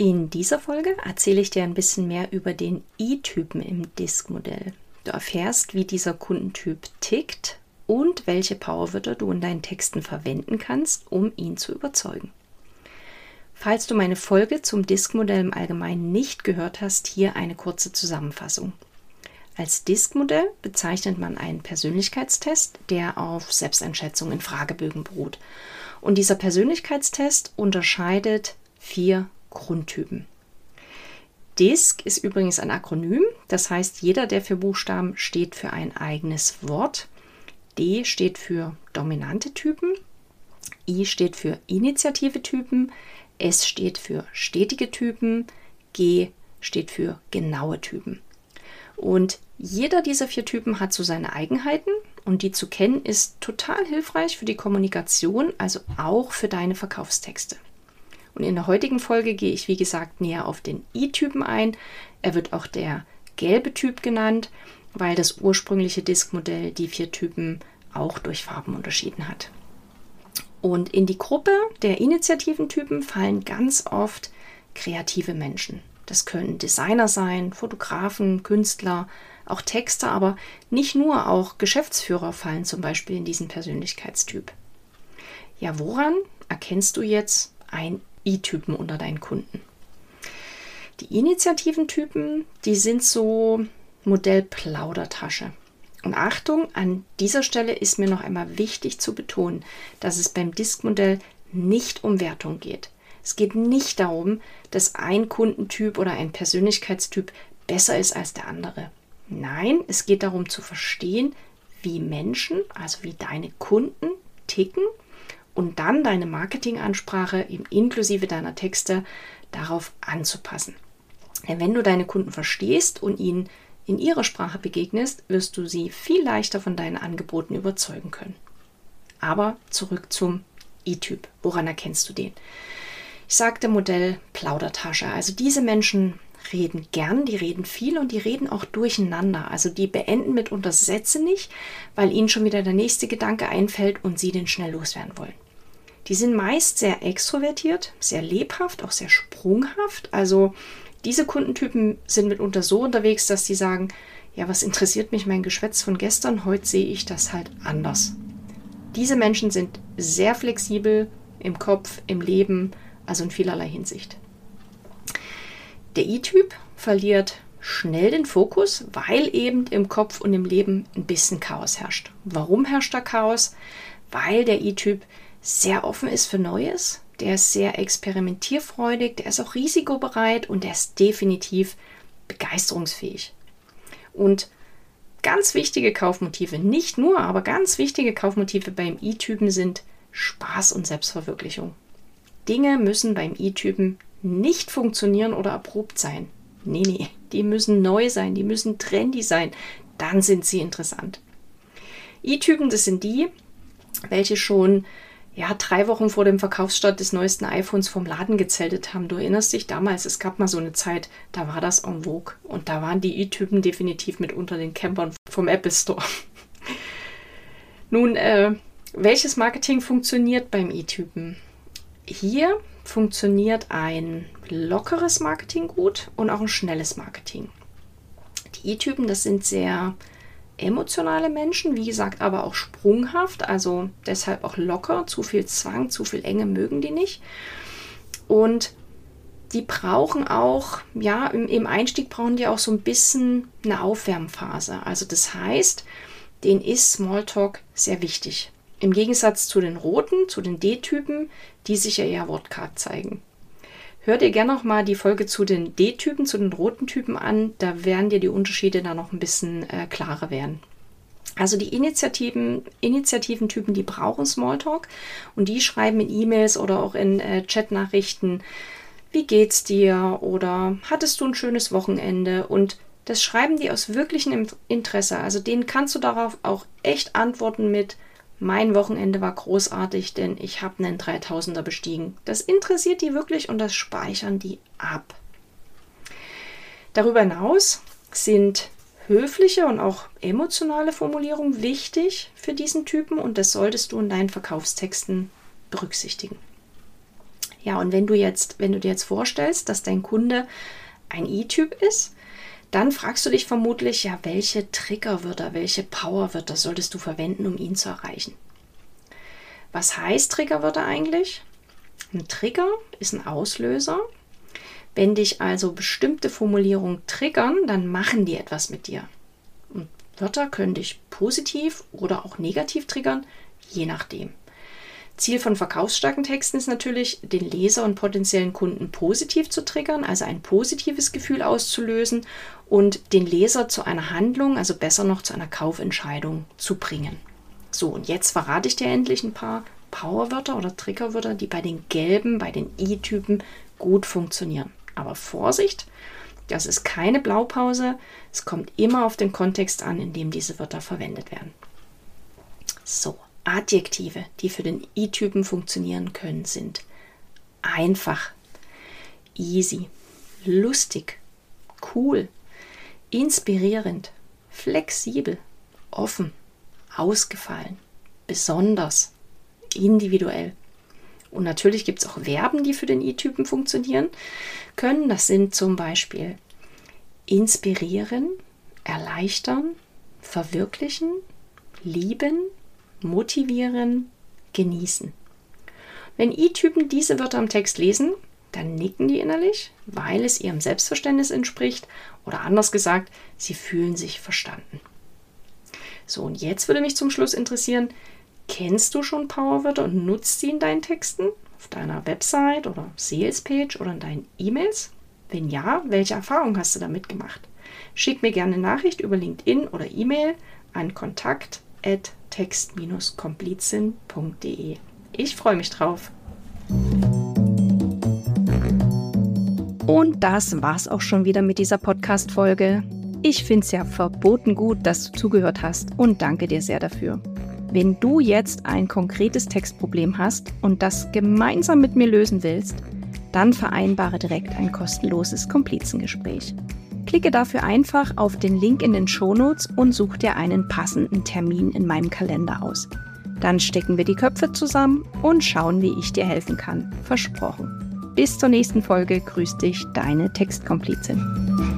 In dieser Folge erzähle ich dir ein bisschen mehr über den I-Typen im Disk-Modell. Du erfährst, wie dieser Kundentyp tickt und welche Powerwörter du in deinen Texten verwenden kannst, um ihn zu überzeugen. Falls du meine Folge zum Disk-Modell im Allgemeinen nicht gehört hast, hier eine kurze Zusammenfassung. Als Disk-Modell bezeichnet man einen Persönlichkeitstest, der auf Selbsteinschätzung in Fragebögen beruht. Und dieser Persönlichkeitstest unterscheidet vier Grundtypen. DISC ist übrigens ein Akronym, das heißt, jeder der vier Buchstaben steht für ein eigenes Wort. D steht für dominante Typen, I steht für initiative Typen, S steht für stetige Typen, G steht für genaue Typen. Und jeder dieser vier Typen hat so seine Eigenheiten und die zu kennen ist total hilfreich für die Kommunikation, also auch für deine Verkaufstexte. Und in der heutigen Folge gehe ich, wie gesagt, näher auf den I-Typen ein. Er wird auch der gelbe Typ genannt, weil das ursprüngliche Diskmodell die vier Typen auch durch Farben unterschieden hat. Und in die Gruppe der Initiativentypen fallen ganz oft kreative Menschen. Das können Designer sein, Fotografen, Künstler, auch Texter, aber nicht nur, auch Geschäftsführer fallen zum Beispiel in diesen Persönlichkeitstyp. Ja, woran erkennst du jetzt ein I-Typen unter deinen Kunden. Die Initiativentypen, die sind so Modell Plaudertasche. Und Achtung, an dieser Stelle ist mir noch einmal wichtig zu betonen, dass es beim Disk-Modell nicht um Wertung geht. Es geht nicht darum, dass ein Kundentyp oder ein Persönlichkeitstyp besser ist als der andere. Nein, es geht darum zu verstehen, wie Menschen, also wie deine Kunden ticken und dann deine Marketingansprache inklusive deiner Texte darauf anzupassen. Denn wenn du deine Kunden verstehst und ihnen in ihrer Sprache begegnest, wirst du sie viel leichter von deinen Angeboten überzeugen können. Aber zurück zum E-Typ. Woran erkennst du den? Ich sagte Modell Plaudertasche. Also diese Menschen reden gern, die reden viel und die reden auch durcheinander. Also die beenden mitunter Sätze nicht, weil ihnen schon wieder der nächste Gedanke einfällt und sie den schnell loswerden wollen. Die sind meist sehr extrovertiert, sehr lebhaft, auch sehr sprunghaft. Also diese Kundentypen sind mitunter so unterwegs, dass sie sagen, ja, was interessiert mich mein Geschwätz von gestern? Heute sehe ich das halt anders. Diese Menschen sind sehr flexibel im Kopf, im Leben, also in vielerlei Hinsicht. Der I-Typ verliert schnell den Fokus, weil eben im Kopf und im Leben ein bisschen Chaos herrscht. Warum herrscht da Chaos? Weil der I-Typ sehr offen ist für Neues, der ist sehr experimentierfreudig, der ist auch risikobereit und der ist definitiv begeisterungsfähig. Und ganz wichtige Kaufmotive, nicht nur, aber ganz wichtige Kaufmotive beim I-Typen sind Spaß und Selbstverwirklichung. Dinge müssen beim I-Typen nicht funktionieren oder erprobt sein. Nee, nee, die müssen neu sein, die müssen trendy sein, dann sind sie interessant. I-Typen, das sind die, welche schon ja, drei Wochen vor dem Verkaufsstart des neuesten iPhones vom Laden gezeltet haben. Du erinnerst dich damals, es gab mal so eine Zeit, da war das en vogue. Und da waren die i-Typen definitiv mit unter den Campern vom Apple Store. Nun, äh, welches Marketing funktioniert beim i-Typen? Hier funktioniert ein lockeres Marketing gut und auch ein schnelles Marketing. Die i-Typen, das sind sehr emotionale Menschen, wie gesagt, aber auch sprunghaft, also deshalb auch locker. Zu viel Zwang, zu viel Enge mögen die nicht. Und die brauchen auch, ja, im, im Einstieg brauchen die auch so ein bisschen eine Aufwärmphase. Also das heißt, denen ist Smalltalk sehr wichtig. Im Gegensatz zu den roten, zu den D-Typen, die sich ja eher wortkarg zeigen. Hör dir gerne noch mal die Folge zu den D-Typen, zu den roten Typen an. Da werden dir die Unterschiede dann noch ein bisschen äh, klarer werden. Also die Initiativen, Initiativentypen, die brauchen Smalltalk und die schreiben in E-Mails oder auch in äh, Chatnachrichten, wie geht's dir oder hattest du ein schönes Wochenende und das schreiben die aus wirklichem Interesse. Also denen kannst du darauf auch echt antworten mit mein Wochenende war großartig, denn ich habe einen 3000er bestiegen. Das interessiert die wirklich und das speichern die ab. Darüber hinaus sind höfliche und auch emotionale Formulierungen wichtig für diesen Typen und das solltest du in deinen Verkaufstexten berücksichtigen. Ja, und wenn du jetzt, wenn du dir jetzt vorstellst, dass dein Kunde ein I-Typ ist, dann fragst du dich vermutlich, ja, welche Triggerwörter, welche Powerwörter solltest du verwenden, um ihn zu erreichen? Was heißt Triggerwörter eigentlich? Ein Trigger ist ein Auslöser. Wenn dich also bestimmte Formulierungen triggern, dann machen die etwas mit dir. Und Wörter können dich positiv oder auch negativ triggern, je nachdem. Ziel von verkaufsstarken Texten ist natürlich, den Leser und potenziellen Kunden positiv zu triggern, also ein positives Gefühl auszulösen und den Leser zu einer Handlung, also besser noch zu einer Kaufentscheidung zu bringen. So, und jetzt verrate ich dir endlich ein paar Powerwörter oder Triggerwörter, die bei den gelben, bei den I-Typen gut funktionieren. Aber Vorsicht, das ist keine Blaupause. Es kommt immer auf den Kontext an, in dem diese Wörter verwendet werden. So, Adjektive, die für den I-Typen funktionieren können, sind einfach, easy, lustig, cool, inspirierend, flexibel, offen, ausgefallen, besonders, individuell. Und natürlich gibt es auch Verben, die für den I-Typen funktionieren können. Das sind zum Beispiel inspirieren, erleichtern, verwirklichen, lieben, motivieren, genießen. Wenn I-Typen diese Wörter im Text lesen, dann nicken die innerlich, weil es ihrem Selbstverständnis entspricht oder anders gesagt, sie fühlen sich verstanden. So, und jetzt würde mich zum Schluss interessieren, kennst du schon Powerwörter und nutzt sie in deinen Texten? Auf deiner Website oder Salespage oder in deinen E-Mails? Wenn ja, welche Erfahrungen hast du damit gemacht? Schick mir gerne Nachricht über LinkedIn oder E-Mail an kontakt@ text-komplizin.de. Ich freue mich drauf. Und das war's auch schon wieder mit dieser Podcast-Folge. Ich finde es ja verboten gut, dass du zugehört hast und danke dir sehr dafür. Wenn du jetzt ein konkretes Textproblem hast und das gemeinsam mit mir lösen willst, dann vereinbare direkt ein kostenloses Komplizengespräch. Klicke dafür einfach auf den Link in den Shownotes und such dir einen passenden Termin in meinem Kalender aus. Dann stecken wir die Köpfe zusammen und schauen, wie ich dir helfen kann. Versprochen. Bis zur nächsten Folge grüßt dich deine Textkomplizin.